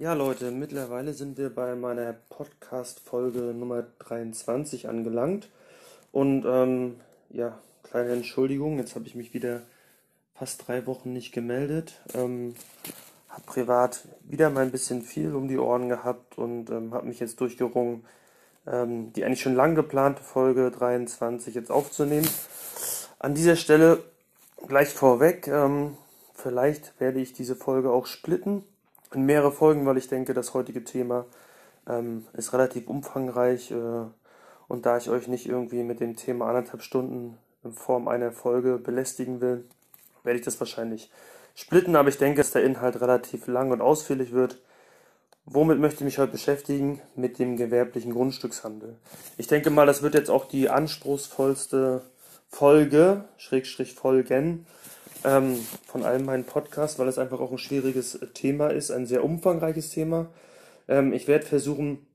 Ja, Leute, mittlerweile sind wir bei meiner Podcast-Folge Nummer 23 angelangt. Und ähm, ja, kleine Entschuldigung, jetzt habe ich mich wieder fast drei Wochen nicht gemeldet. Ähm, habe privat wieder mal ein bisschen viel um die Ohren gehabt und ähm, habe mich jetzt durchgerungen, ähm, die eigentlich schon lang geplante Folge 23 jetzt aufzunehmen. An dieser Stelle gleich vorweg, ähm, vielleicht werde ich diese Folge auch splitten in mehrere Folgen, weil ich denke, das heutige Thema ähm, ist relativ umfangreich äh, und da ich euch nicht irgendwie mit dem Thema anderthalb Stunden in Form einer Folge belästigen will, werde ich das wahrscheinlich splitten, aber ich denke, dass der Inhalt relativ lang und ausführlich wird. Womit möchte ich mich heute beschäftigen? Mit dem gewerblichen Grundstückshandel. Ich denke mal, das wird jetzt auch die anspruchsvollste Folge, Schrägstrich Folgen, ähm, von all meinen Podcasts, weil es einfach auch ein schwieriges äh, Thema ist, ein sehr umfangreiches Thema. Ähm, ich werde versuchen,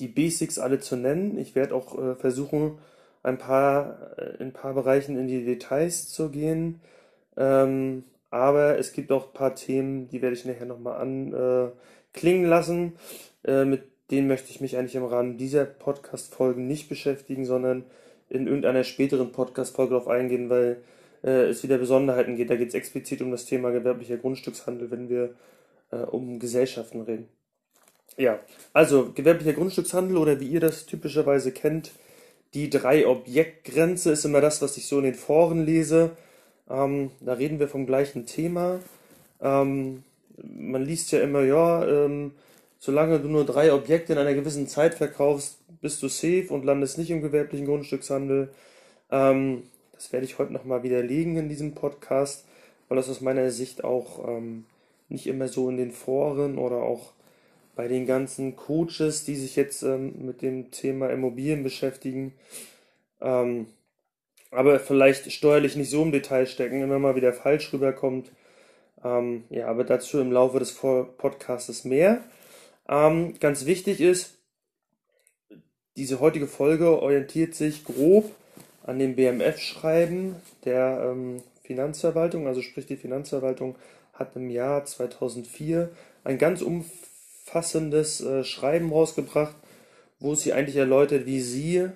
die Basics alle zu nennen. Ich werde auch äh, versuchen, ein paar, äh, in ein paar Bereichen in die Details zu gehen. Ähm, aber es gibt auch ein paar Themen, die werde ich nachher nochmal anklingen äh, lassen. Äh, mit denen möchte ich mich eigentlich im Rahmen dieser Podcast-Folgen nicht beschäftigen, sondern in irgendeiner späteren Podcast-Folge darauf eingehen, weil äh, es wieder Besonderheiten geht. Da geht es explizit um das Thema gewerblicher Grundstückshandel, wenn wir äh, um Gesellschaften reden. Ja, also gewerblicher Grundstückshandel oder wie ihr das typischerweise kennt, die Drei-Objekt-Grenze ist immer das, was ich so in den Foren lese. Ähm, da reden wir vom gleichen Thema. Ähm, man liest ja immer, ja, ähm, solange du nur drei Objekte in einer gewissen Zeit verkaufst, bist du safe und landest nicht im gewerblichen Grundstückshandel. Ähm, das werde ich heute nochmal widerlegen in diesem Podcast, weil das aus meiner Sicht auch ähm, nicht immer so in den Foren oder auch bei den ganzen Coaches, die sich jetzt ähm, mit dem Thema Immobilien beschäftigen, ähm, aber vielleicht steuerlich nicht so im Detail stecken, immer mal wieder falsch rüberkommt. Ähm, ja, aber dazu im Laufe des Podcasts mehr. Ähm, ganz wichtig ist, diese heutige Folge orientiert sich grob an dem BMF-Schreiben der ähm, Finanzverwaltung, also sprich die Finanzverwaltung hat im Jahr 2004 ein ganz umfassendes äh, Schreiben rausgebracht, wo sie eigentlich erläutert, wie sie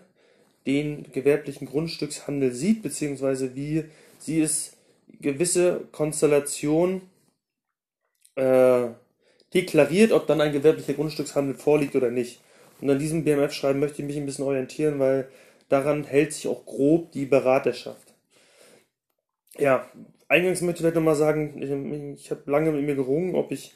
den gewerblichen Grundstückshandel sieht, beziehungsweise wie sie es gewisse Konstellation äh, deklariert, ob dann ein gewerblicher Grundstückshandel vorliegt oder nicht. Und an diesem BMF-Schreiben möchte ich mich ein bisschen orientieren, weil daran hält sich auch grob die Beraterschaft. Ja, eingangs möchte ich vielleicht nochmal sagen, ich, ich habe lange mit mir gerungen, ob ich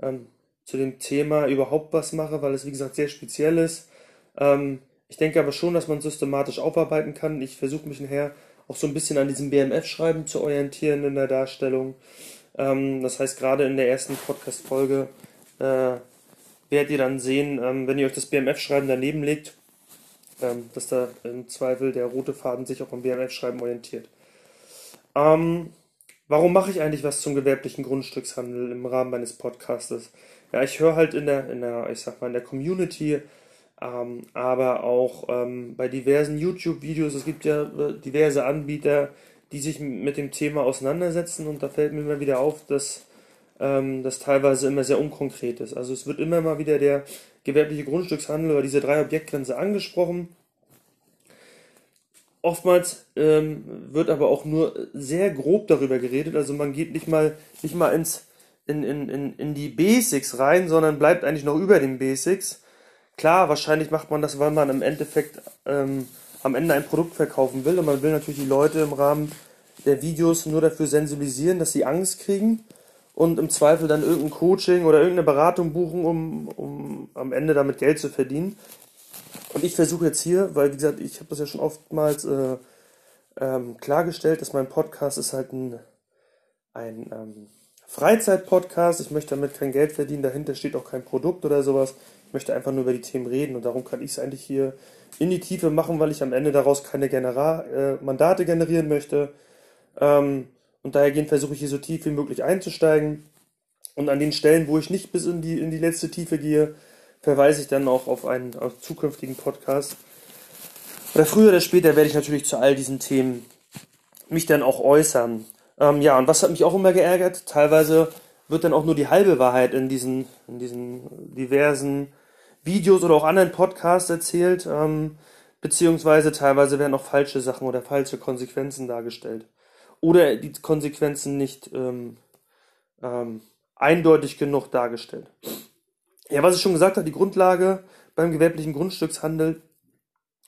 ähm, zu dem Thema überhaupt was mache, weil es wie gesagt sehr speziell ist. Ähm, ich denke aber schon, dass man systematisch aufarbeiten kann. Ich versuche mich nachher auch so ein bisschen an diesem BMF-Schreiben zu orientieren in der Darstellung. Ähm, das heißt, gerade in der ersten Podcast-Folge äh, werdet ihr dann sehen, ähm, wenn ihr euch das BMF-Schreiben daneben legt, ähm, dass da im Zweifel der rote Faden sich auch am BMF-Schreiben orientiert. Ähm, warum mache ich eigentlich was zum gewerblichen Grundstückshandel im Rahmen meines Podcastes? Ja, ich höre halt in der, in der, ich sag mal, in der Community, ähm, aber auch ähm, bei diversen YouTube-Videos, es gibt ja äh, diverse Anbieter, die sich mit dem Thema auseinandersetzen und da fällt mir immer wieder auf, dass ähm, das teilweise immer sehr unkonkret ist. Also es wird immer mal wieder der gewerbliche Grundstückshandel oder diese drei Objektgrenze angesprochen. Oftmals ähm, wird aber auch nur sehr grob darüber geredet, also man geht nicht mal, nicht mal ins, in, in, in, in die Basics rein, sondern bleibt eigentlich noch über den Basics. Klar, wahrscheinlich macht man das, weil man im Endeffekt ähm, am Ende ein Produkt verkaufen will und man will natürlich die Leute im Rahmen der Videos nur dafür sensibilisieren, dass sie Angst kriegen und im Zweifel dann irgendein Coaching oder irgendeine Beratung buchen, um, um am Ende damit Geld zu verdienen. Und ich versuche jetzt hier, weil wie gesagt, ich habe das ja schon oftmals äh, ähm, klargestellt, dass mein Podcast ist halt ein, ein ähm, Freizeit-Podcast. Ich möchte damit kein Geld verdienen, dahinter steht auch kein Produkt oder sowas. Ich möchte einfach nur über die Themen reden und darum kann ich es eigentlich hier in die Tiefe machen, weil ich am Ende daraus keine Genera äh, Mandate generieren möchte. Ähm, und daher versuche ich hier so tief wie möglich einzusteigen. Und an den Stellen, wo ich nicht bis in die, in die letzte Tiefe gehe, verweise ich dann auch auf einen auf zukünftigen Podcast. Oder früher oder später werde ich natürlich zu all diesen Themen mich dann auch äußern. Ähm, ja, und was hat mich auch immer geärgert? Teilweise wird dann auch nur die halbe Wahrheit in diesen, in diesen diversen Videos oder auch anderen Podcasts erzählt, ähm, beziehungsweise teilweise werden auch falsche Sachen oder falsche Konsequenzen dargestellt. Oder die Konsequenzen nicht ähm, ähm, eindeutig genug dargestellt. Ja, was ich schon gesagt habe, die Grundlage beim gewerblichen Grundstückshandel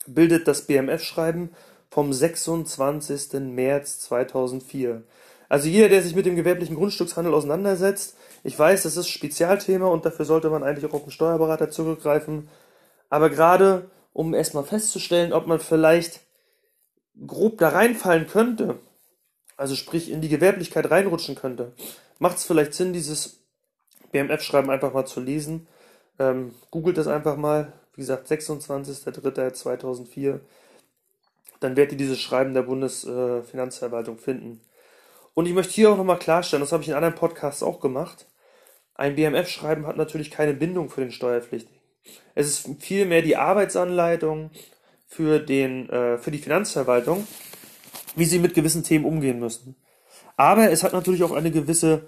bildet das BMF-Schreiben vom 26. März 2004. Also jeder, der sich mit dem gewerblichen Grundstückshandel auseinandersetzt, ich weiß, das ist Spezialthema und dafür sollte man eigentlich auch auf den Steuerberater zurückgreifen. Aber gerade um erstmal festzustellen, ob man vielleicht grob da reinfallen könnte, also sprich in die Gewerblichkeit reinrutschen könnte, macht es vielleicht Sinn, dieses BMF-Schreiben einfach mal zu lesen. Ähm, googelt das einfach mal. Wie gesagt, 26.03.2004. Dann werdet ihr dieses Schreiben der Bundesfinanzverwaltung finden. Und ich möchte hier auch nochmal klarstellen, das habe ich in anderen Podcasts auch gemacht. Ein BMF-Schreiben hat natürlich keine Bindung für den Steuerpflichtigen. Es ist vielmehr die Arbeitsanleitung für, den, äh, für die Finanzverwaltung, wie sie mit gewissen Themen umgehen müssen. Aber es hat natürlich auch eine gewisse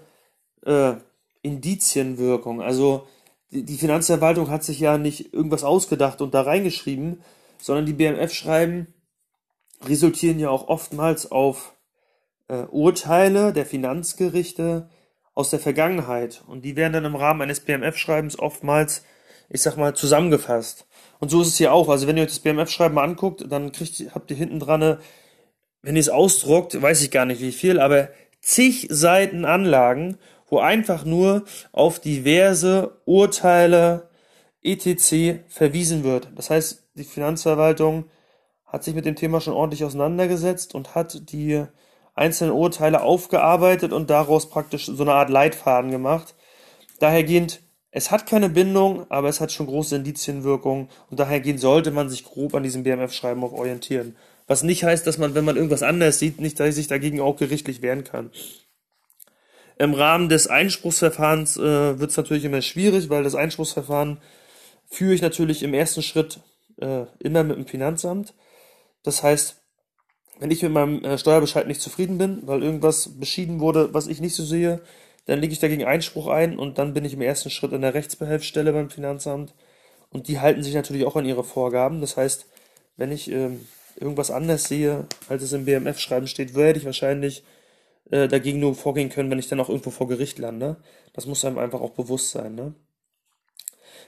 äh, Indizienwirkung. Also die, die Finanzverwaltung hat sich ja nicht irgendwas ausgedacht und da reingeschrieben, sondern die BMF-Schreiben resultieren ja auch oftmals auf äh, Urteile der Finanzgerichte aus der Vergangenheit. Und die werden dann im Rahmen eines BMF-Schreibens oftmals, ich sag mal, zusammengefasst. Und so ist es hier auch. Also wenn ihr euch das BMF-Schreiben mal anguckt, dann kriegt, habt ihr hinten dran, wenn ihr es ausdruckt, weiß ich gar nicht wie viel, aber zig Seiten Anlagen, wo einfach nur auf diverse Urteile etc. verwiesen wird. Das heißt, die Finanzverwaltung hat sich mit dem Thema schon ordentlich auseinandergesetzt und hat die einzelnen Urteile aufgearbeitet und daraus praktisch so eine Art Leitfaden gemacht. Dahergehend, es hat keine Bindung, aber es hat schon große Indizienwirkung und dahergehend sollte man sich grob an diesem BMF-Schreiben auch orientieren. Was nicht heißt, dass man, wenn man irgendwas anders sieht, nicht sich dagegen auch gerichtlich wehren kann. Im Rahmen des Einspruchsverfahrens äh, wird es natürlich immer schwierig, weil das Einspruchsverfahren führe ich natürlich im ersten Schritt äh, immer mit dem Finanzamt. Das heißt, wenn ich mit meinem äh, Steuerbescheid nicht zufrieden bin, weil irgendwas beschieden wurde, was ich nicht so sehe, dann lege ich dagegen Einspruch ein und dann bin ich im ersten Schritt in der Rechtsbehelfsstelle beim Finanzamt und die halten sich natürlich auch an ihre Vorgaben. Das heißt, wenn ich äh, irgendwas anders sehe, als es im BMF-Schreiben steht, werde ich wahrscheinlich äh, dagegen nur vorgehen können, wenn ich dann auch irgendwo vor Gericht lande. Das muss einem einfach auch bewusst sein. Ne?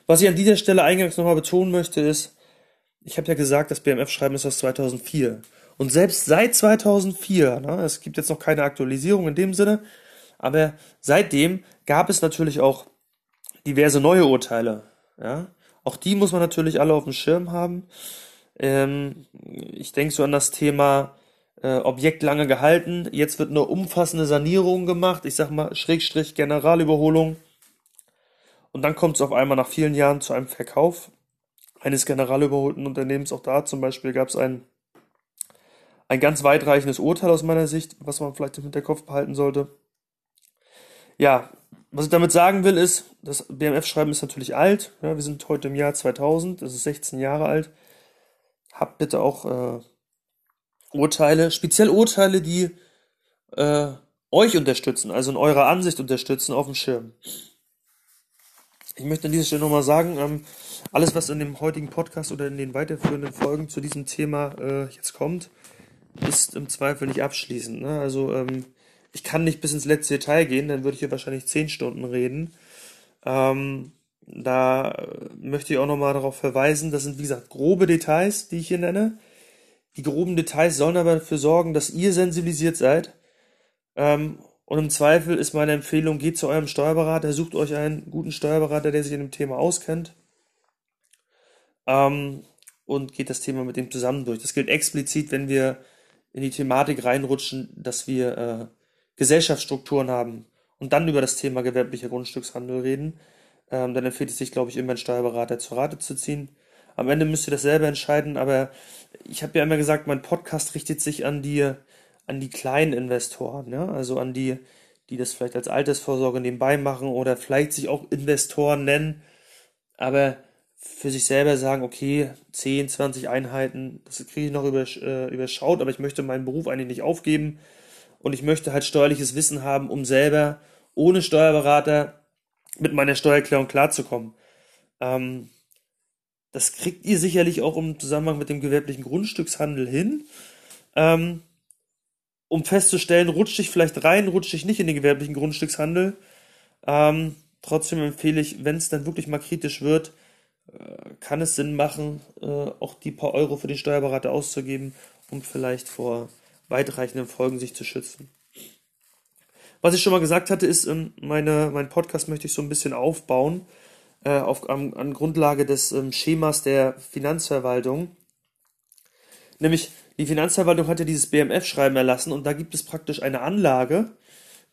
Was ich an dieser Stelle eingangs nochmal betonen möchte, ist, ich habe ja gesagt, das BMF-Schreiben ist aus 2004. Und selbst seit 2004, ne, es gibt jetzt noch keine Aktualisierung in dem Sinne, aber seitdem gab es natürlich auch diverse neue Urteile. Ja? Auch die muss man natürlich alle auf dem Schirm haben. Ähm, ich denke so an das Thema äh, Objekt lange gehalten. Jetzt wird eine umfassende Sanierung gemacht. Ich sag mal Schrägstrich Generalüberholung. Und dann kommt es auf einmal nach vielen Jahren zu einem Verkauf eines generalüberholten Unternehmens. Auch da zum Beispiel gab es ein ein ganz weitreichendes Urteil aus meiner Sicht, was man vielleicht im Hinterkopf behalten sollte. Ja, was ich damit sagen will, ist, das BMF-Schreiben ist natürlich alt. Ja, wir sind heute im Jahr 2000, das ist 16 Jahre alt. Habt bitte auch äh, Urteile, speziell Urteile, die äh, euch unterstützen, also in eurer Ansicht unterstützen, auf dem Schirm. Ich möchte an dieser Stelle nochmal sagen, ähm, alles, was in dem heutigen Podcast oder in den weiterführenden Folgen zu diesem Thema äh, jetzt kommt, ist im Zweifel nicht abschließend. Ne? Also ähm, ich kann nicht bis ins letzte Detail gehen, dann würde ich hier wahrscheinlich zehn Stunden reden. Ähm, da möchte ich auch nochmal darauf verweisen, das sind wie gesagt grobe Details, die ich hier nenne. Die groben Details sollen aber dafür sorgen, dass ihr sensibilisiert seid. Ähm, und im Zweifel ist meine Empfehlung, geht zu eurem Steuerberater, sucht euch einen guten Steuerberater, der sich in dem Thema auskennt. Ähm, und geht das Thema mit dem zusammen durch. Das gilt explizit, wenn wir in die Thematik reinrutschen, dass wir äh, Gesellschaftsstrukturen haben und dann über das Thema gewerblicher Grundstückshandel reden, ähm, dann empfiehlt es sich, glaube ich, immer einen Steuerberater zur Rate zu ziehen. Am Ende müsst ihr das selber entscheiden, aber ich habe ja immer gesagt, mein Podcast richtet sich an die, an die kleinen Investoren, ja? also an die, die das vielleicht als Altersvorsorge nebenbei machen oder vielleicht sich auch Investoren nennen, aber für sich selber sagen, okay, 10, 20 Einheiten, das kriege ich noch äh, überschaut, aber ich möchte meinen Beruf eigentlich nicht aufgeben und ich möchte halt steuerliches Wissen haben, um selber ohne Steuerberater mit meiner Steuererklärung klarzukommen. Ähm, das kriegt ihr sicherlich auch im Zusammenhang mit dem gewerblichen Grundstückshandel hin. Ähm, um festzustellen, rutsche ich vielleicht rein, rutsche ich nicht in den gewerblichen Grundstückshandel. Ähm, trotzdem empfehle ich, wenn es dann wirklich mal kritisch wird, äh, kann es Sinn machen, äh, auch die paar Euro für den Steuerberater auszugeben, um vielleicht vor weitreichenden Folgen sich zu schützen. Was ich schon mal gesagt hatte, ist, ähm, meine, mein Podcast möchte ich so ein bisschen aufbauen äh, auf, an, an Grundlage des ähm, Schemas der Finanzverwaltung. Nämlich, die Finanzverwaltung hat ja dieses BMF-Schreiben erlassen und da gibt es praktisch eine Anlage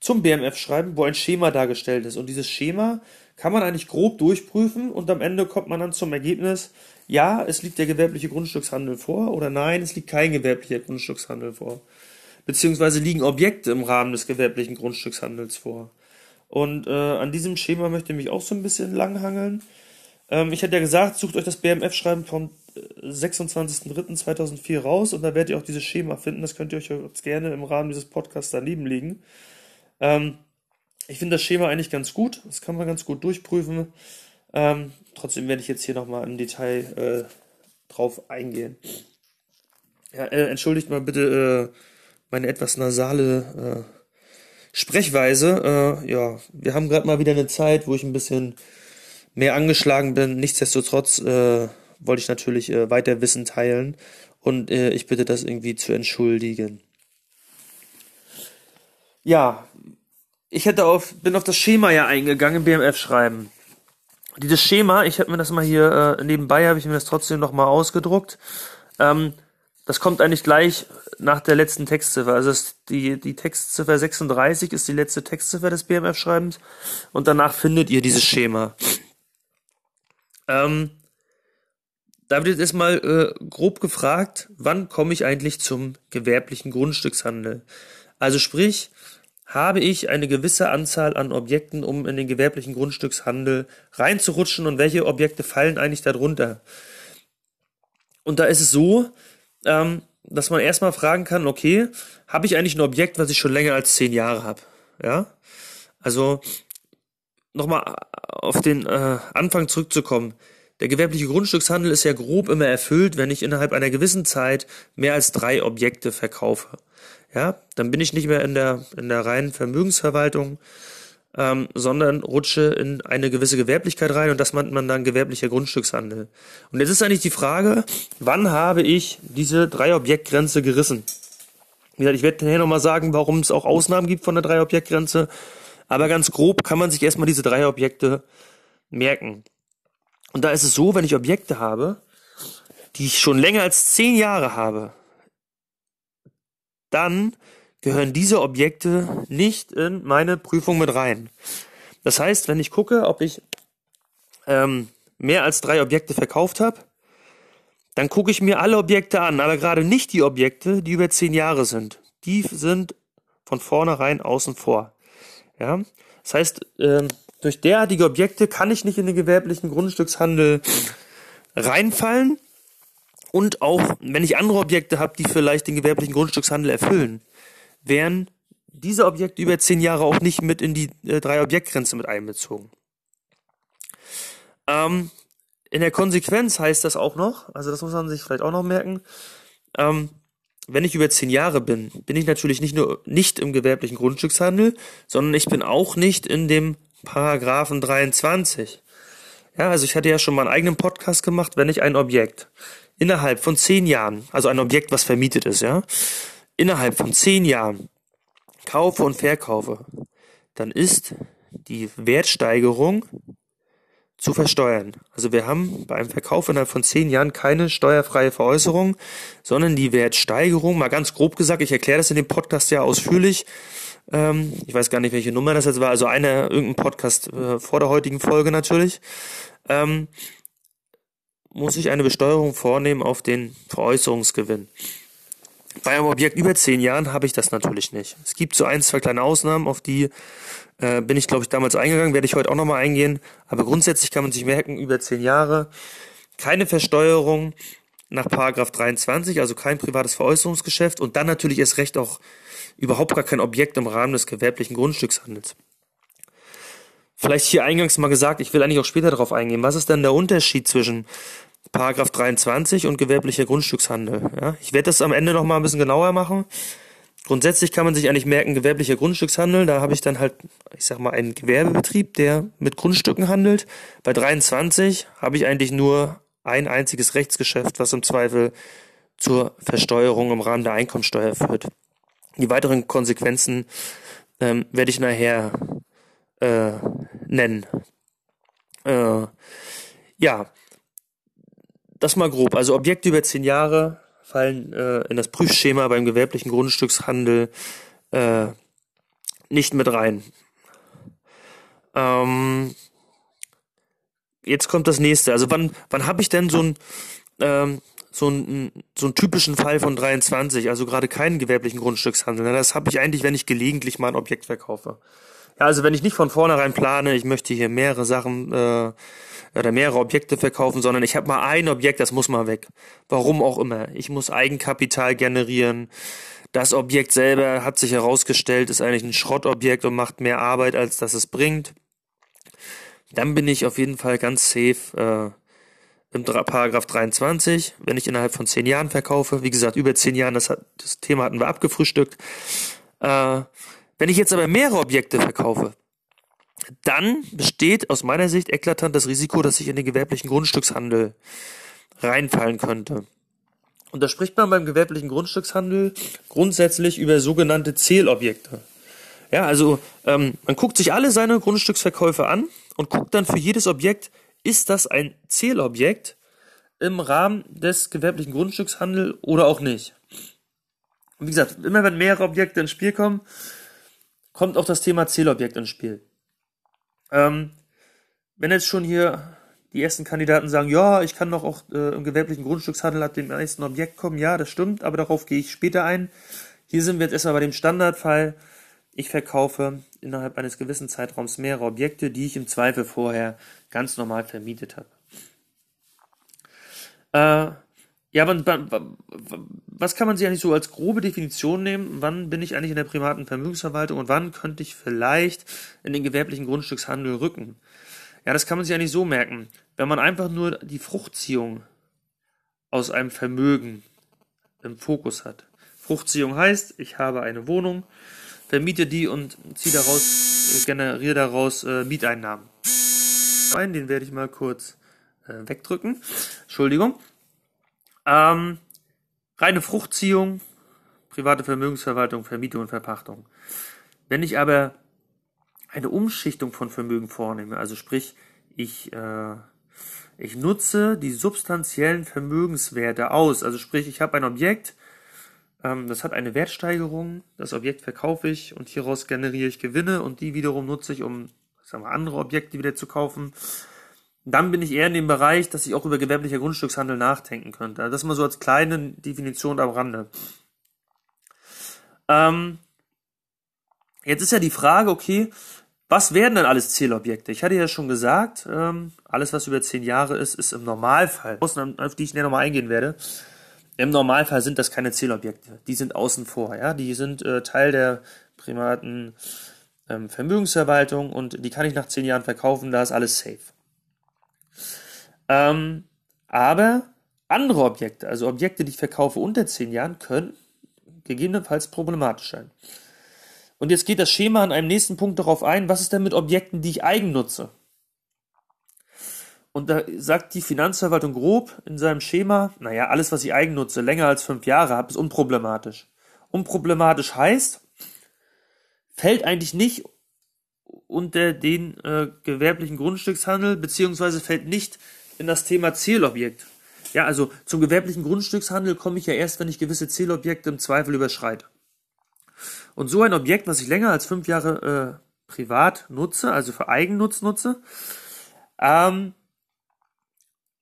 zum BMF-Schreiben, wo ein Schema dargestellt ist. Und dieses Schema kann man eigentlich grob durchprüfen und am Ende kommt man dann zum Ergebnis, ja, es liegt der gewerbliche Grundstückshandel vor oder nein, es liegt kein gewerblicher Grundstückshandel vor. Beziehungsweise liegen Objekte im Rahmen des gewerblichen Grundstückshandels vor. Und äh, an diesem Schema möchte ich mich auch so ein bisschen langhangeln. Ähm, ich hatte ja gesagt, sucht euch das BMF-Schreiben vom 26.03.2004 raus und da werdet ihr auch dieses Schema finden. Das könnt ihr euch jetzt gerne im Rahmen dieses Podcasts daneben liegen. Ähm, ich finde das Schema eigentlich ganz gut. Das kann man ganz gut durchprüfen. Ähm, trotzdem werde ich jetzt hier nochmal im Detail äh, drauf eingehen. Ja, äh, entschuldigt mal bitte äh, meine etwas nasale äh, Sprechweise. Äh, ja, wir haben gerade mal wieder eine Zeit, wo ich ein bisschen mehr angeschlagen bin. Nichtsdestotrotz äh, wollte ich natürlich äh, weiter Wissen teilen und äh, ich bitte das irgendwie zu entschuldigen. Ja, ich hätte auf, bin auf das Schema ja eingegangen, BMF schreiben. Dieses Schema, ich habe mir das mal hier äh, nebenbei, habe ich mir das trotzdem nochmal ausgedruckt. Ähm, das kommt eigentlich gleich nach der letzten Textziffer. Also die, die Textziffer 36 ist die letzte Textziffer des BMF-Schreibens und danach findet ihr dieses Schema. Ähm, da wird jetzt erstmal äh, grob gefragt, wann komme ich eigentlich zum gewerblichen Grundstückshandel? Also sprich, habe ich eine gewisse Anzahl an Objekten, um in den gewerblichen Grundstückshandel reinzurutschen und welche Objekte fallen eigentlich darunter? Und da ist es so, ähm, dass man erstmal fragen kann, okay, habe ich eigentlich ein Objekt, was ich schon länger als zehn Jahre habe? Ja, also nochmal auf den äh, Anfang zurückzukommen. Der gewerbliche Grundstückshandel ist ja grob immer erfüllt, wenn ich innerhalb einer gewissen Zeit mehr als drei Objekte verkaufe. Ja, dann bin ich nicht mehr in der, in der reinen Vermögensverwaltung, ähm, sondern rutsche in eine gewisse Gewerblichkeit rein und das nennt man dann gewerblicher Grundstückshandel. Und jetzt ist eigentlich die Frage, wann habe ich diese Drei-Objekt-Grenze gerissen? Wie gesagt, ich werde nachher nochmal sagen, warum es auch Ausnahmen gibt von der Drei-Objekt-Grenze, aber ganz grob kann man sich erstmal diese drei Objekte merken. Und da ist es so, wenn ich Objekte habe, die ich schon länger als zehn Jahre habe, dann gehören diese Objekte nicht in meine Prüfung mit rein. Das heißt, wenn ich gucke, ob ich ähm, mehr als drei Objekte verkauft habe, dann gucke ich mir alle Objekte an, aber gerade nicht die Objekte, die über zehn Jahre sind. Die sind von vornherein außen vor. Ja, das heißt, äh, durch derartige Objekte kann ich nicht in den gewerblichen Grundstückshandel reinfallen. Und auch wenn ich andere Objekte habe, die vielleicht den gewerblichen Grundstückshandel erfüllen, wären diese Objekte über zehn Jahre auch nicht mit in die äh, drei Objektgrenze mit einbezogen. Ähm, in der Konsequenz heißt das auch noch, also das muss man sich vielleicht auch noch merken, ähm, wenn ich über zehn Jahre bin, bin ich natürlich nicht nur nicht im gewerblichen Grundstückshandel, sondern ich bin auch nicht in dem Paragraphen 23. Ja, also ich hatte ja schon mal einen eigenen Podcast gemacht, wenn ich ein Objekt innerhalb von zehn Jahren, also ein Objekt, was vermietet ist, ja, innerhalb von zehn Jahren kaufe und verkaufe, dann ist die Wertsteigerung zu versteuern. Also wir haben bei einem Verkauf innerhalb von zehn Jahren keine steuerfreie Veräußerung, sondern die Wertsteigerung, mal ganz grob gesagt, ich erkläre das in dem Podcast ja ausführlich, ähm, ich weiß gar nicht, welche Nummer das jetzt war, also eine, irgendein Podcast äh, vor der heutigen Folge natürlich, ähm, muss ich eine Besteuerung vornehmen auf den Veräußerungsgewinn. Bei einem Objekt über zehn Jahren habe ich das natürlich nicht. Es gibt so ein, zwei kleine Ausnahmen, auf die äh, bin ich, glaube ich, damals eingegangen, werde ich heute auch nochmal eingehen. Aber grundsätzlich kann man sich merken, über zehn Jahre keine Versteuerung nach Paragraph 23, also kein privates Veräußerungsgeschäft und dann natürlich erst recht auch überhaupt gar kein Objekt im Rahmen des gewerblichen Grundstückshandels. vielleicht hier eingangs mal gesagt, ich will eigentlich auch später darauf eingehen. Was ist denn der Unterschied zwischen Paragraph 23 und gewerblicher Grundstückshandel? Ja, ich werde das am Ende noch mal ein bisschen genauer machen. Grundsätzlich kann man sich eigentlich merken, gewerblicher Grundstückshandel, da habe ich dann halt, ich sag mal, einen Gewerbebetrieb, der mit Grundstücken handelt. Bei 23 habe ich eigentlich nur ein einziges Rechtsgeschäft, was im Zweifel zur Versteuerung im Rahmen der Einkommensteuer führt. Die weiteren Konsequenzen ähm, werde ich nachher äh, nennen. Äh, ja, das mal grob. Also Objekte über zehn Jahre fallen äh, in das Prüfschema beim gewerblichen Grundstückshandel äh, nicht mit rein. Ähm, jetzt kommt das nächste. Also wann, wann habe ich denn so ein ähm, so einen, so einen typischen Fall von 23, also gerade keinen gewerblichen Grundstückshandel. Das habe ich eigentlich, wenn ich gelegentlich mal ein Objekt verkaufe. Ja, also wenn ich nicht von vornherein plane, ich möchte hier mehrere Sachen äh, oder mehrere Objekte verkaufen, sondern ich habe mal ein Objekt, das muss mal weg. Warum auch immer. Ich muss Eigenkapital generieren. Das Objekt selber hat sich herausgestellt, ist eigentlich ein Schrottobjekt und macht mehr Arbeit, als dass es bringt. Dann bin ich auf jeden Fall ganz safe äh, im Paragraph 23, wenn ich innerhalb von zehn Jahren verkaufe. Wie gesagt, über zehn Jahren, das, hat, das Thema hatten wir abgefrühstückt. Äh, wenn ich jetzt aber mehrere Objekte verkaufe, dann besteht aus meiner Sicht eklatant das Risiko, dass ich in den gewerblichen Grundstückshandel reinfallen könnte. Und da spricht man beim gewerblichen Grundstückshandel grundsätzlich über sogenannte Zählobjekte. Ja, also ähm, man guckt sich alle seine Grundstücksverkäufe an und guckt dann für jedes Objekt, ist das ein Zählobjekt im Rahmen des gewerblichen Grundstückshandels oder auch nicht. Und wie gesagt, immer wenn mehrere Objekte ins Spiel kommen, kommt auch das Thema Zählobjekt ins Spiel. Ähm, wenn jetzt schon hier die ersten Kandidaten sagen, ja, ich kann doch auch äh, im gewerblichen Grundstückshandel ab dem nächsten Objekt kommen, ja, das stimmt, aber darauf gehe ich später ein. Hier sind wir jetzt erstmal bei dem Standardfall. Ich verkaufe innerhalb eines gewissen Zeitraums mehrere Objekte, die ich im Zweifel vorher ganz normal vermietet habe. Äh, ja, wann, wann, was kann man sich eigentlich so als grobe Definition nehmen? Wann bin ich eigentlich in der privaten Vermögensverwaltung und wann könnte ich vielleicht in den gewerblichen Grundstückshandel rücken? Ja, das kann man sich eigentlich so merken. Wenn man einfach nur die Fruchtziehung aus einem Vermögen im Fokus hat. Fruchtziehung heißt, ich habe eine Wohnung, vermiete die und ziehe daraus, generiere daraus äh, Mieteinnahmen. Den werde ich mal kurz äh, wegdrücken. Entschuldigung. Ähm, reine Fruchtziehung, private Vermögensverwaltung, Vermietung und Verpachtung. Wenn ich aber eine Umschichtung von Vermögen vornehme, also sprich, ich, äh, ich nutze die substanziellen Vermögenswerte aus, also sprich, ich habe ein Objekt, ähm, das hat eine Wertsteigerung, das Objekt verkaufe ich und hieraus generiere ich Gewinne und die wiederum nutze ich, um sagen wir, andere Objekte wieder zu kaufen dann bin ich eher in dem Bereich, dass ich auch über gewerblicher Grundstückshandel nachdenken könnte. Also das mal so als kleine Definition am Rande. Ähm, jetzt ist ja die Frage, okay, was werden denn alles Zielobjekte? Ich hatte ja schon gesagt, ähm, alles was über zehn Jahre ist, ist im Normalfall, auf die ich näher nochmal eingehen werde, im Normalfall sind das keine Zielobjekte. Die sind außen vor, ja, die sind äh, Teil der privaten ähm, Vermögensverwaltung und die kann ich nach zehn Jahren verkaufen, da ist alles safe. Ähm, aber andere Objekte, also Objekte, die ich verkaufe unter 10 Jahren, können gegebenenfalls problematisch sein. Und jetzt geht das Schema an einem nächsten Punkt darauf ein, was ist denn mit Objekten, die ich eigen nutze? Und da sagt die Finanzverwaltung grob in seinem Schema, naja, alles, was ich eigen nutze, länger als fünf Jahre habe, ist unproblematisch. Unproblematisch heißt, fällt eigentlich nicht unter den äh, gewerblichen Grundstückshandel, beziehungsweise fällt nicht in das Thema Zielobjekt. Ja, also zum gewerblichen Grundstückshandel komme ich ja erst, wenn ich gewisse Zielobjekte im Zweifel überschreite. Und so ein Objekt, was ich länger als fünf Jahre äh, privat nutze, also für Eigennutz nutze, ähm,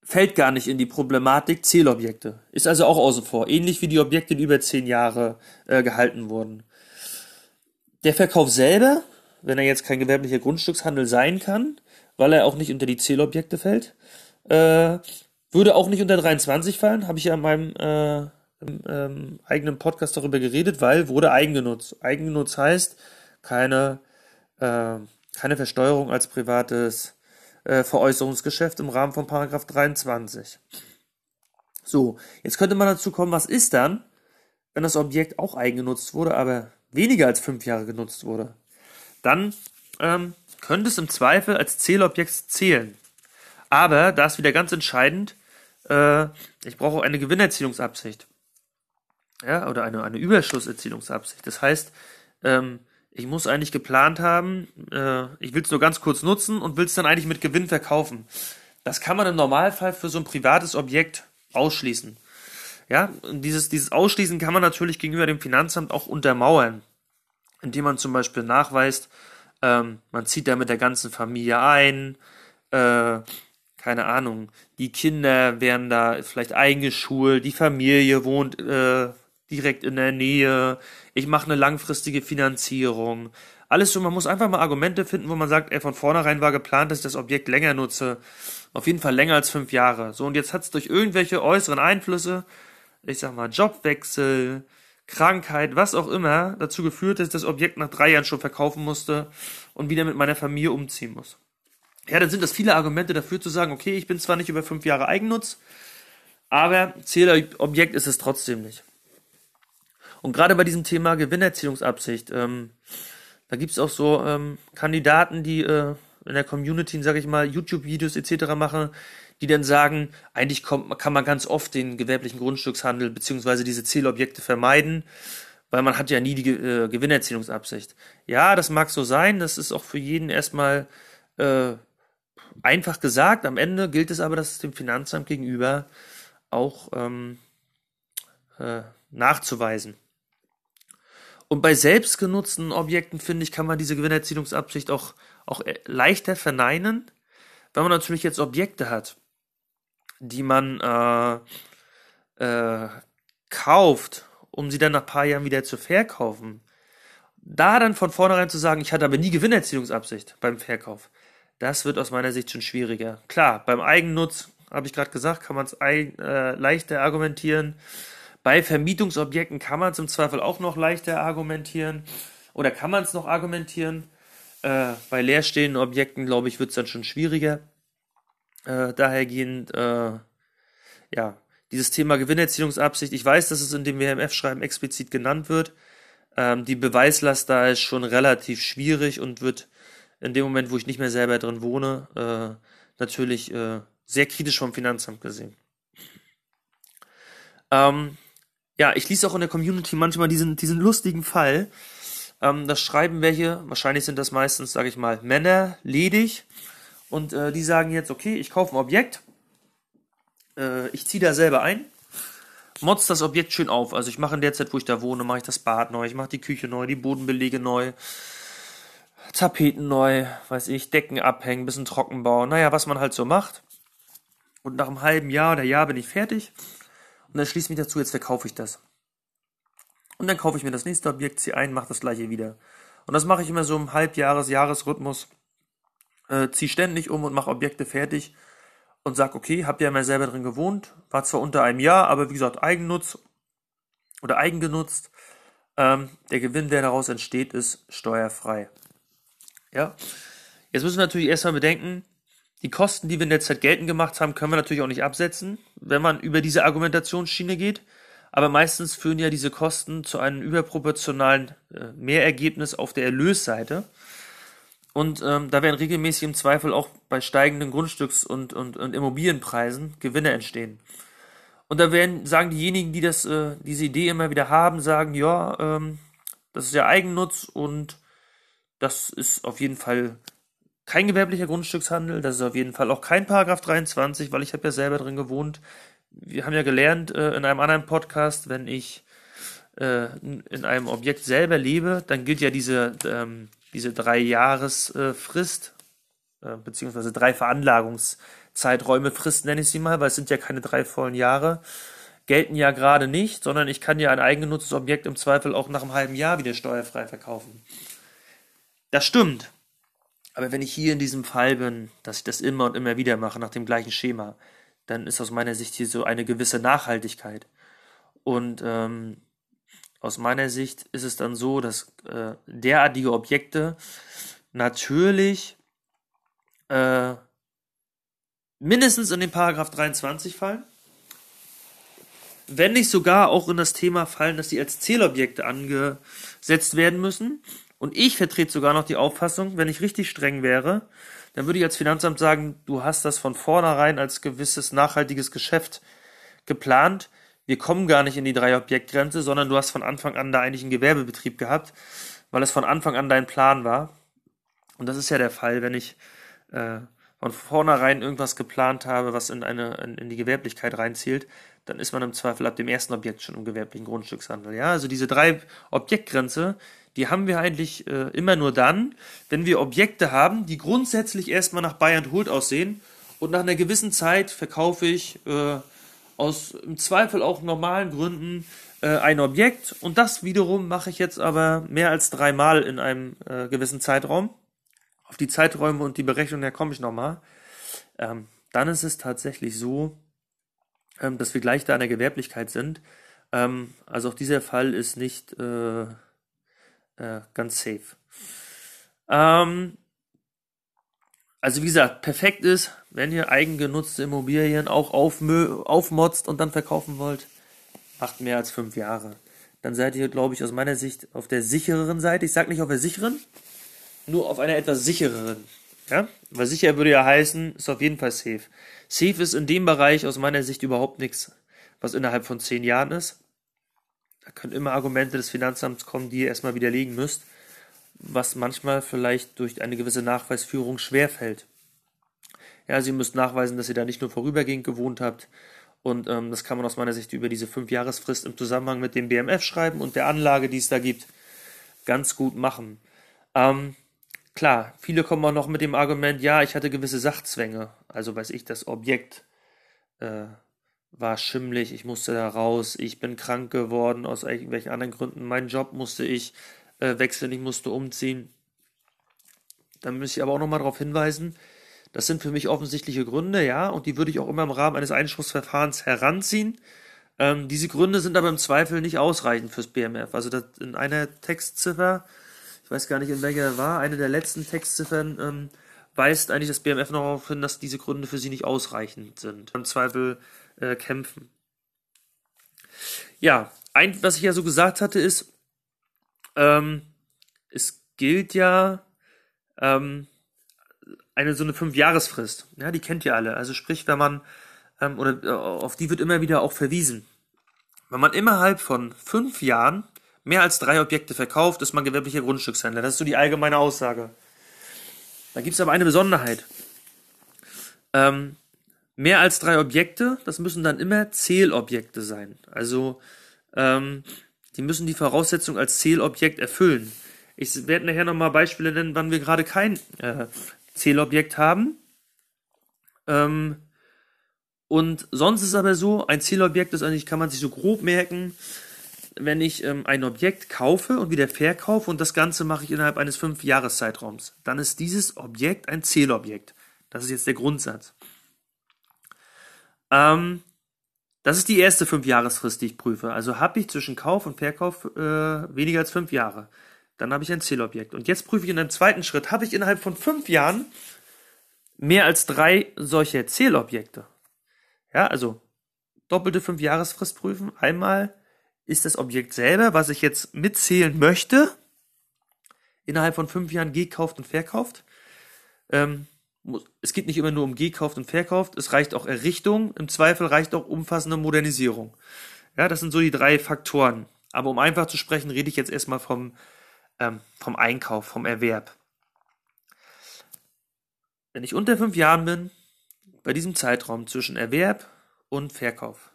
fällt gar nicht in die Problematik Zielobjekte. Ist also auch außen vor. Ähnlich wie die Objekte, die über zehn Jahre äh, gehalten wurden. Der Verkauf selber, wenn er jetzt kein gewerblicher Grundstückshandel sein kann, weil er auch nicht unter die Zielobjekte fällt, äh, würde auch nicht unter 23 fallen, habe ich ja in meinem äh, im, ähm, eigenen Podcast darüber geredet, weil wurde eigengenutzt. Eigengenutzt heißt keine äh, keine Versteuerung als privates äh, Veräußerungsgeschäft im Rahmen von Paragraph 23. So, jetzt könnte man dazu kommen, was ist dann, wenn das Objekt auch eingenutzt wurde, aber weniger als fünf Jahre genutzt wurde? Dann ähm, könnte es im Zweifel als Zählobjekt zählen. Aber da ist wieder ganz entscheidend, äh, ich brauche eine Gewinnerzielungsabsicht. Ja, oder eine, eine Überschusserzielungsabsicht. Das heißt, ähm, ich muss eigentlich geplant haben, äh, ich will es nur ganz kurz nutzen und will es dann eigentlich mit Gewinn verkaufen. Das kann man im Normalfall für so ein privates Objekt ausschließen. Ja, und dieses, dieses Ausschließen kann man natürlich gegenüber dem Finanzamt auch untermauern, indem man zum Beispiel nachweist, ähm, man zieht da mit der ganzen Familie ein, äh, keine Ahnung, die Kinder werden da vielleicht eingeschult, die Familie wohnt äh, direkt in der Nähe, ich mache eine langfristige Finanzierung. Alles so, man muss einfach mal Argumente finden, wo man sagt, ey, von vornherein war geplant, dass ich das Objekt länger nutze. Auf jeden Fall länger als fünf Jahre. So, und jetzt hat es durch irgendwelche äußeren Einflüsse, ich sag mal, Jobwechsel, Krankheit, was auch immer, dazu geführt, dass ich das Objekt nach drei Jahren schon verkaufen musste und wieder mit meiner Familie umziehen muss. Ja, dann sind das viele Argumente dafür zu sagen, okay, ich bin zwar nicht über fünf Jahre Eigennutz, aber Zählerobjekt ist es trotzdem nicht. Und gerade bei diesem Thema Gewinnerziehungsabsicht, ähm, da gibt's auch so ähm, Kandidaten, die äh, in der Community, sage ich mal, YouTube-Videos etc. machen, die dann sagen, eigentlich kommt, kann man ganz oft den gewerblichen Grundstückshandel beziehungsweise diese Zielobjekte vermeiden, weil man hat ja nie die äh, Gewinnerzielungsabsicht. Ja, das mag so sein, das ist auch für jeden erstmal äh, einfach gesagt. Am Ende gilt es aber, dass es dem Finanzamt gegenüber auch ähm, äh, nachzuweisen. Und bei selbstgenutzten Objekten, finde ich, kann man diese Gewinnerzielungsabsicht auch, auch äh, leichter verneinen, wenn man natürlich jetzt Objekte hat, die man äh, äh, kauft, um sie dann nach ein paar Jahren wieder zu verkaufen. Da dann von vornherein zu sagen, ich hatte aber nie Gewinnerzielungsabsicht beim Verkauf, das wird aus meiner Sicht schon schwieriger. Klar, beim Eigennutz, habe ich gerade gesagt, kann man es äh, leichter argumentieren. Bei Vermietungsobjekten kann man es im Zweifel auch noch leichter argumentieren oder kann man es noch argumentieren. Äh, bei leerstehenden Objekten, glaube ich, wird es dann schon schwieriger. Äh, dahergehend, äh, ja, dieses Thema Gewinnerzielungsabsicht, ich weiß, dass es in dem WMF-Schreiben explizit genannt wird. Ähm, die Beweislast da ist schon relativ schwierig und wird in dem Moment, wo ich nicht mehr selber drin wohne, äh, natürlich äh, sehr kritisch vom Finanzamt gesehen. Ähm, ja, ich lese auch in der Community manchmal diesen, diesen lustigen Fall. Ähm, das schreiben welche, wahrscheinlich sind das meistens, sage ich mal, Männer, ledig. Und äh, die sagen jetzt, okay, ich kaufe ein Objekt, äh, ich ziehe da selber ein, motz das Objekt schön auf. Also ich mache in der Zeit, wo ich da wohne, mache ich das Bad neu, ich mache die Küche neu, die Bodenbelege neu, Tapeten neu, weiß ich, Decken abhängen, bisschen Trockenbau, naja, was man halt so macht. Und nach einem halben Jahr oder Jahr bin ich fertig und dann schließe ich mich dazu, jetzt verkaufe ich das. Und dann kaufe ich mir das nächste Objekt, ziehe ein, mache das gleiche wieder. Und das mache ich immer so im Halbjahres-, Jahresrhythmus. Äh, ziehe ständig um und mache Objekte fertig und sage, okay, ihr ja mal selber drin gewohnt, war zwar unter einem Jahr, aber wie gesagt, Eigennutz oder eigengenutzt. Ähm, der Gewinn, der daraus entsteht, ist steuerfrei. Ja. Jetzt müssen wir natürlich erstmal bedenken, die Kosten, die wir in der Zeit geltend gemacht haben, können wir natürlich auch nicht absetzen, wenn man über diese Argumentationsschiene geht. Aber meistens führen ja diese Kosten zu einem überproportionalen äh, Mehrergebnis auf der Erlösseite. Und ähm, da werden regelmäßig im Zweifel auch bei steigenden Grundstücks- und, und, und Immobilienpreisen Gewinne entstehen. Und da werden, sagen diejenigen, die das, äh, diese Idee immer wieder haben, sagen, ja, ähm, das ist ja Eigennutz und das ist auf jeden Fall kein gewerblicher Grundstückshandel, das ist auf jeden Fall auch kein Paragraph 23, weil ich habe ja selber drin gewohnt. Wir haben ja gelernt äh, in einem anderen Podcast, wenn ich äh, in einem Objekt selber lebe, dann gilt ja diese, ähm, diese drei Jahresfrist, äh, beziehungsweise drei Veranlagungszeiträume, Frist nenne ich sie mal, weil es sind ja keine drei vollen Jahre, gelten ja gerade nicht, sondern ich kann ja ein eigengenutztes Objekt im Zweifel auch nach einem halben Jahr wieder steuerfrei verkaufen. Das stimmt. Aber wenn ich hier in diesem Fall bin, dass ich das immer und immer wieder mache nach dem gleichen Schema, dann ist aus meiner Sicht hier so eine gewisse Nachhaltigkeit. Und ähm, aus meiner Sicht ist es dann so, dass äh, derartige Objekte natürlich äh, mindestens in den Paragraph 23 fallen. Wenn nicht sogar auch in das Thema fallen, dass die als Zählobjekte angesetzt werden müssen. Und ich vertrete sogar noch die Auffassung, wenn ich richtig streng wäre, dann würde ich als Finanzamt sagen, du hast das von vornherein als gewisses nachhaltiges Geschäft geplant. Wir kommen gar nicht in die Drei-Objektgrenze, sondern du hast von Anfang an da eigentlich einen Gewerbebetrieb gehabt, weil es von Anfang an dein Plan war. Und das ist ja der Fall, wenn ich äh, von vornherein irgendwas geplant habe, was in eine in, in die Gewerblichkeit reinzielt, dann ist man im Zweifel ab dem ersten Objekt schon im gewerblichen Grundstückshandel. Ja, also diese drei Objektgrenze, die haben wir eigentlich äh, immer nur dann, wenn wir Objekte haben, die grundsätzlich erstmal nach Buy and Hold aussehen und nach einer gewissen Zeit verkaufe ich äh, aus im Zweifel auch normalen Gründen äh, ein Objekt und das wiederum mache ich jetzt aber mehr als dreimal in einem äh, gewissen Zeitraum. Auf die Zeiträume und die Berechnung, da komme ich nochmal. Ähm, dann ist es tatsächlich so, ähm, dass wir gleich da in der Gewerblichkeit sind. Ähm, also auch dieser Fall ist nicht äh, äh, ganz safe. Ähm, also wie gesagt, perfekt ist, wenn ihr eigengenutzte Immobilien auch aufmotzt und dann verkaufen wollt, macht mehr als fünf Jahre. Dann seid ihr, glaube ich, aus meiner Sicht auf der sichereren Seite. Ich sage nicht auf der sicheren, nur auf einer etwas sichereren. Ja? Weil sicher würde ja heißen, ist auf jeden Fall safe. Safe ist in dem Bereich aus meiner Sicht überhaupt nichts, was innerhalb von zehn Jahren ist. Da können immer Argumente des Finanzamts kommen, die ihr erstmal widerlegen müsst, was manchmal vielleicht durch eine gewisse Nachweisführung schwerfällt. Ja, Sie müsst nachweisen, dass ihr da nicht nur vorübergehend gewohnt habt. Und ähm, das kann man aus meiner Sicht über diese Fünfjahresfrist im Zusammenhang mit dem BMF schreiben und der Anlage, die es da gibt, ganz gut machen. Ähm, klar, viele kommen auch noch mit dem Argument, ja, ich hatte gewisse Sachzwänge. Also weiß ich, das Objekt äh, war schimmlig, ich musste da raus, ich bin krank geworden aus irgendwelchen anderen Gründen, meinen Job musste ich äh, wechseln, ich musste umziehen. Dann müsste ich aber auch nochmal darauf hinweisen, das sind für mich offensichtliche Gründe, ja, und die würde ich auch immer im Rahmen eines Einspruchsverfahrens heranziehen. Ähm, diese Gründe sind aber im Zweifel nicht ausreichend fürs BMF. Also in einer Textziffer, ich weiß gar nicht, in welcher war, eine der letzten Textziffern ähm, weist eigentlich das BMF noch darauf hin, dass diese Gründe für sie nicht ausreichend sind. Im Zweifel äh, kämpfen. Ja, ein, was ich ja so gesagt hatte, ist, ähm, es gilt ja ähm, eine so eine Fünfjahresfrist. Ja, die kennt ihr alle. Also sprich, wenn man ähm, oder äh, auf die wird immer wieder auch verwiesen. Wenn man innerhalb von fünf Jahren mehr als drei Objekte verkauft, ist man gewerblicher Grundstückshändler. Das ist so die allgemeine Aussage. Da gibt es aber eine Besonderheit. Ähm, mehr als drei Objekte, das müssen dann immer Zählobjekte sein. Also ähm, die müssen die Voraussetzung als Zählobjekt erfüllen. Ich werde nachher nochmal Beispiele nennen, wann wir gerade kein äh, Zählobjekt haben. Ähm, und sonst ist aber so, ein Zählobjekt ist eigentlich, kann man sich so grob merken, wenn ich ähm, ein Objekt kaufe und wieder verkaufe und das Ganze mache ich innerhalb eines fünf Jahreszeitraums, dann ist dieses Objekt ein Zählobjekt. Das ist jetzt der Grundsatz. Ähm, das ist die erste Fünfjahresfrist, die ich prüfe. Also habe ich zwischen Kauf und Verkauf äh, weniger als fünf Jahre. Dann habe ich ein Zählobjekt. Und jetzt prüfe ich in einem zweiten Schritt, habe ich innerhalb von fünf Jahren mehr als drei solche Zählobjekte. Ja, also doppelte Fünfjahresfrist prüfen. Einmal ist das Objekt selber, was ich jetzt mitzählen möchte, innerhalb von fünf Jahren gekauft und verkauft. Ähm, es geht nicht immer nur um gekauft und verkauft, es reicht auch Errichtung, im Zweifel reicht auch umfassende Modernisierung. Ja, das sind so die drei Faktoren. Aber um einfach zu sprechen, rede ich jetzt erstmal vom, ähm, vom Einkauf, vom Erwerb. Wenn ich unter fünf Jahren bin, bei diesem Zeitraum zwischen Erwerb und Verkauf,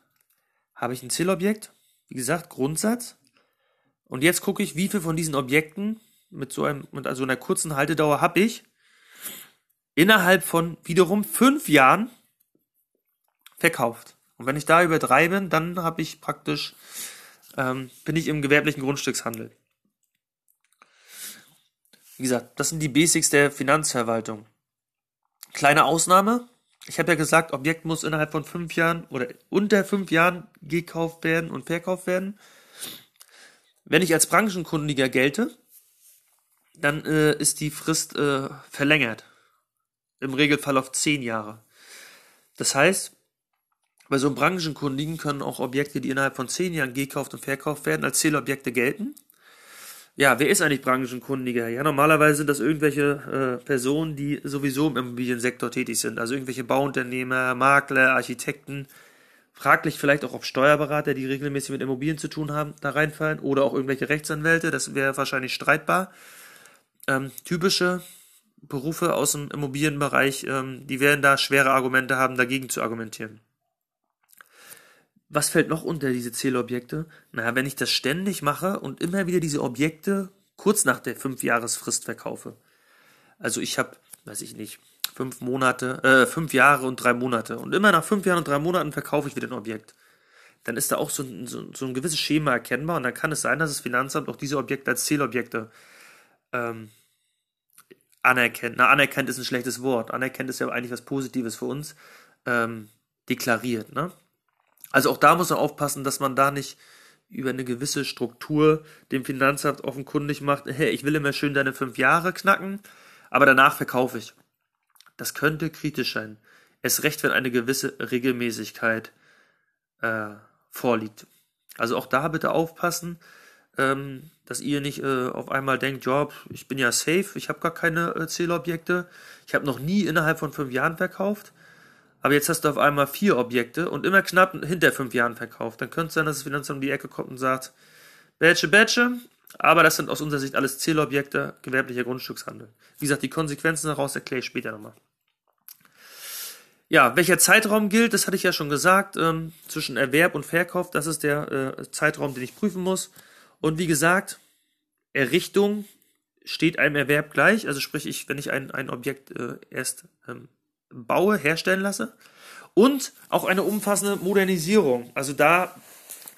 habe ich ein Zielobjekt, wie gesagt, Grundsatz. Und jetzt gucke ich, wie viel von diesen Objekten mit so einem, mit also einer kurzen Haltedauer habe ich innerhalb von wiederum fünf Jahren verkauft. Und wenn ich da über drei bin, dann habe ich praktisch, ähm, bin ich im gewerblichen Grundstückshandel. Wie gesagt, das sind die Basics der Finanzverwaltung. Kleine Ausnahme. Ich habe ja gesagt, Objekt muss innerhalb von fünf Jahren oder unter fünf Jahren gekauft werden und verkauft werden. Wenn ich als Branchenkundiger gelte, dann äh, ist die Frist äh, verlängert. Im Regelfall auf zehn Jahre. Das heißt, bei so einem Branchenkundigen können auch Objekte, die innerhalb von zehn Jahren gekauft und verkauft werden, als Zählobjekte gelten. Ja, wer ist eigentlich Branchenkundiger? Ja, normalerweise sind das irgendwelche äh, Personen, die sowieso im Immobiliensektor tätig sind. Also irgendwelche Bauunternehmer, Makler, Architekten. Fraglich vielleicht auch, ob Steuerberater, die regelmäßig mit Immobilien zu tun haben, da reinfallen. Oder auch irgendwelche Rechtsanwälte. Das wäre wahrscheinlich streitbar. Ähm, typische Berufe aus dem Immobilienbereich, ähm, die werden da schwere Argumente haben, dagegen zu argumentieren. Was fällt noch unter diese Zählobjekte? Na, wenn ich das ständig mache und immer wieder diese Objekte kurz nach der Fünfjahresfrist verkaufe. Also ich habe, weiß ich nicht, fünf Monate, äh, fünf Jahre und drei Monate. Und immer nach fünf Jahren und drei Monaten verkaufe ich wieder ein Objekt. Dann ist da auch so ein, so, so ein gewisses Schema erkennbar und dann kann es sein, dass das Finanzamt auch diese Objekte als Zählobjekte ähm, anerkennt. Na, anerkennt ist ein schlechtes Wort. Anerkennt ist ja eigentlich was Positives für uns. Ähm, deklariert, ne? Also auch da muss man aufpassen, dass man da nicht über eine gewisse Struktur dem Finanzamt offenkundig macht, hey, ich will immer schön deine fünf Jahre knacken, aber danach verkaufe ich. Das könnte kritisch sein. Es recht, wenn eine gewisse Regelmäßigkeit äh, vorliegt. Also auch da bitte aufpassen, ähm, dass ihr nicht äh, auf einmal denkt, ja, ich bin ja safe, ich habe gar keine äh, Zählobjekte, ich habe noch nie innerhalb von fünf Jahren verkauft aber jetzt hast du auf einmal vier Objekte und immer knapp hinter fünf Jahren verkauft. Dann könnte es sein, dass das Finanzamt um die Ecke kommt und sagt, Bätsche, Bätsche, aber das sind aus unserer Sicht alles Zählobjekte, gewerblicher Grundstückshandel. Wie gesagt, die Konsequenzen daraus erkläre ich später nochmal. Ja, welcher Zeitraum gilt, das hatte ich ja schon gesagt, ähm, zwischen Erwerb und Verkauf, das ist der äh, Zeitraum, den ich prüfen muss. Und wie gesagt, Errichtung steht einem Erwerb gleich, also sprich ich, wenn ich ein, ein Objekt äh, erst ähm, baue, herstellen lasse. Und auch eine umfassende Modernisierung. Also da,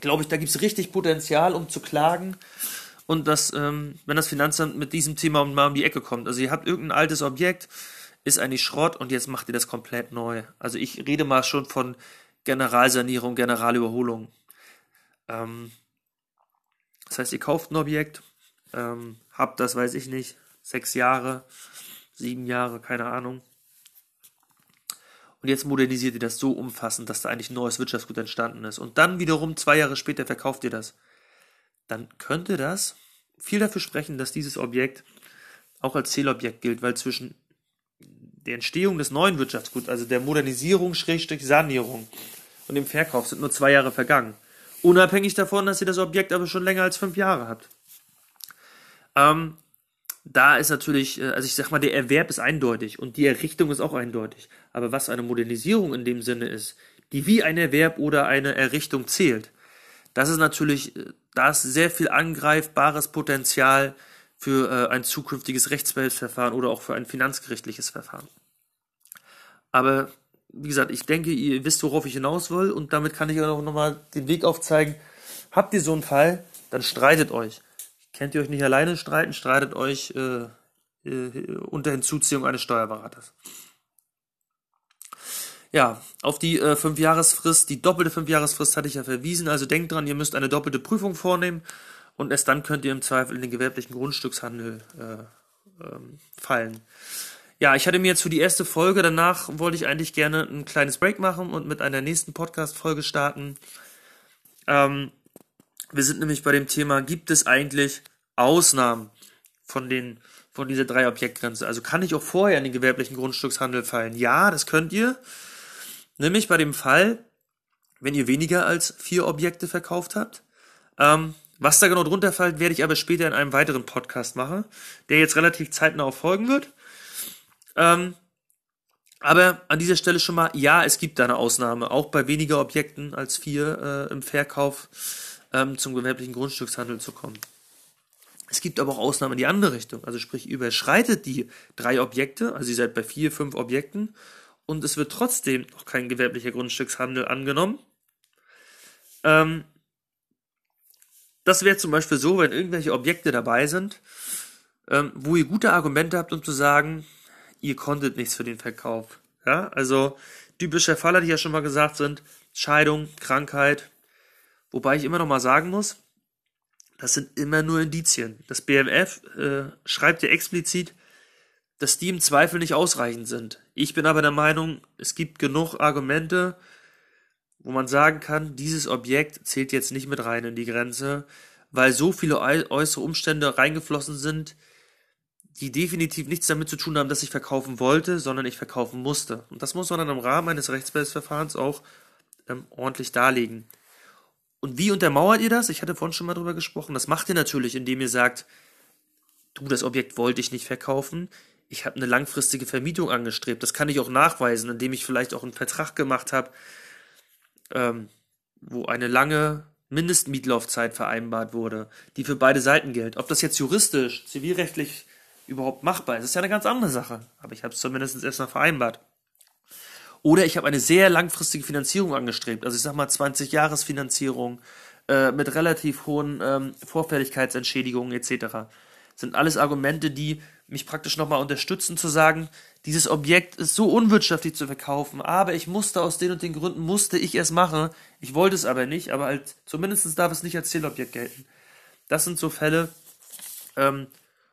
glaube ich, da gibt es richtig Potenzial, um zu klagen. Und das, ähm, wenn das Finanzamt mit diesem Thema mal um die Ecke kommt. Also ihr habt irgendein altes Objekt, ist eigentlich Schrott und jetzt macht ihr das komplett neu. Also ich rede mal schon von Generalsanierung, Generalüberholung. Ähm, das heißt, ihr kauft ein Objekt, ähm, habt das, weiß ich nicht, sechs Jahre, sieben Jahre, keine Ahnung. Und jetzt modernisiert ihr das so umfassend, dass da eigentlich neues Wirtschaftsgut entstanden ist. Und dann wiederum zwei Jahre später verkauft ihr das. Dann könnte das viel dafür sprechen, dass dieses Objekt auch als Zählobjekt gilt, weil zwischen der Entstehung des neuen Wirtschaftsguts, also der Modernisierung, Schrägstrich Sanierung und dem Verkauf sind nur zwei Jahre vergangen. Unabhängig davon, dass ihr das Objekt aber schon länger als fünf Jahre habt. Ähm, da ist natürlich, äh, also ich sag mal, der Erwerb ist eindeutig und die Errichtung ist auch eindeutig. Aber was eine Modernisierung in dem Sinne ist, die wie ein Erwerb oder eine Errichtung zählt, das ist natürlich, äh, da ist sehr viel angreifbares Potenzial für äh, ein zukünftiges Rechtsbehelfsverfahren oder auch für ein finanzgerichtliches Verfahren. Aber wie gesagt, ich denke, ihr wisst, worauf ich hinaus will und damit kann ich auch nochmal den Weg aufzeigen. Habt ihr so einen Fall, dann streitet euch. Kennt ihr euch nicht alleine streiten, streitet euch äh, äh, unter Hinzuziehung eines Steuerberaters. Ja, auf die äh, Fünfjahresfrist, die doppelte Fünfjahresfrist hatte ich ja verwiesen. Also denkt dran, ihr müsst eine doppelte Prüfung vornehmen und erst dann könnt ihr im Zweifel in den gewerblichen Grundstückshandel äh, ähm, fallen. Ja, ich hatte mir jetzt für die erste Folge, danach wollte ich eigentlich gerne ein kleines Break machen und mit einer nächsten Podcast-Folge starten. Ähm, wir sind nämlich bei dem Thema, gibt es eigentlich Ausnahmen von den von dieser drei Objektgrenze? Also kann ich auch vorher in den gewerblichen Grundstückshandel fallen? Ja, das könnt ihr. Nämlich bei dem Fall, wenn ihr weniger als vier Objekte verkauft habt. Ähm, was da genau drunter fällt, werde ich aber später in einem weiteren Podcast machen, der jetzt relativ zeitnah auch folgen wird. Ähm, aber an dieser Stelle schon mal, ja, es gibt da eine Ausnahme, auch bei weniger Objekten als vier äh, im Verkauf ähm, zum gewerblichen Grundstückshandel zu kommen. Es gibt aber auch Ausnahmen in die andere Richtung. Also sprich, überschreitet die drei Objekte, also ihr seid bei vier, fünf Objekten und es wird trotzdem noch kein gewerblicher Grundstückshandel angenommen. Ähm, das wäre zum Beispiel so, wenn irgendwelche Objekte dabei sind, ähm, wo ihr gute Argumente habt, um zu sagen, ihr konntet nichts für den Verkauf. Ja, also typische Fälle, die ja schon mal gesagt sind, Scheidung, Krankheit, Wobei ich immer noch mal sagen muss, das sind immer nur Indizien. Das BMF äh, schreibt ja explizit, dass die im Zweifel nicht ausreichend sind. Ich bin aber der Meinung, es gibt genug Argumente, wo man sagen kann, dieses Objekt zählt jetzt nicht mit rein in die Grenze, weil so viele äußere Umstände reingeflossen sind, die definitiv nichts damit zu tun haben, dass ich verkaufen wollte, sondern ich verkaufen musste. Und das muss man dann im Rahmen eines Rechtsbehelfsverfahrens auch ähm, ordentlich darlegen. Und wie untermauert ihr das? Ich hatte vorhin schon mal drüber gesprochen. Das macht ihr natürlich, indem ihr sagt, du, das Objekt wollte ich nicht verkaufen. Ich habe eine langfristige Vermietung angestrebt. Das kann ich auch nachweisen, indem ich vielleicht auch einen Vertrag gemacht habe, ähm, wo eine lange Mindestmietlaufzeit vereinbart wurde, die für beide Seiten gilt. Ob das jetzt juristisch, zivilrechtlich überhaupt machbar ist, ist ja eine ganz andere Sache. Aber ich habe es zumindest erstmal vereinbart. Oder ich habe eine sehr langfristige Finanzierung angestrebt. Also ich sag mal 20 Jahres Finanzierung äh, mit relativ hohen ähm, Vorfälligkeitsentschädigungen etc. Sind alles Argumente, die mich praktisch nochmal unterstützen zu sagen, dieses Objekt ist so unwirtschaftlich zu verkaufen, aber ich musste aus den und den Gründen, musste ich es machen. Ich wollte es aber nicht, aber halt, zumindest darf es nicht als Zielobjekt gelten. Das sind so Fälle, ähm,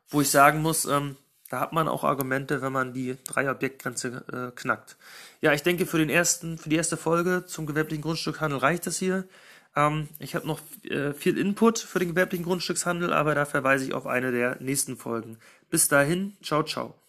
wo ich sagen muss, ähm, da hat man auch Argumente, wenn man die Drei-Objektgrenze äh, knackt. Ja, ich denke, für, den ersten, für die erste Folge zum gewerblichen Grundstückhandel reicht das hier. Ähm, ich habe noch äh, viel Input für den gewerblichen Grundstückshandel, aber da verweise ich auf eine der nächsten Folgen. Bis dahin, ciao, ciao.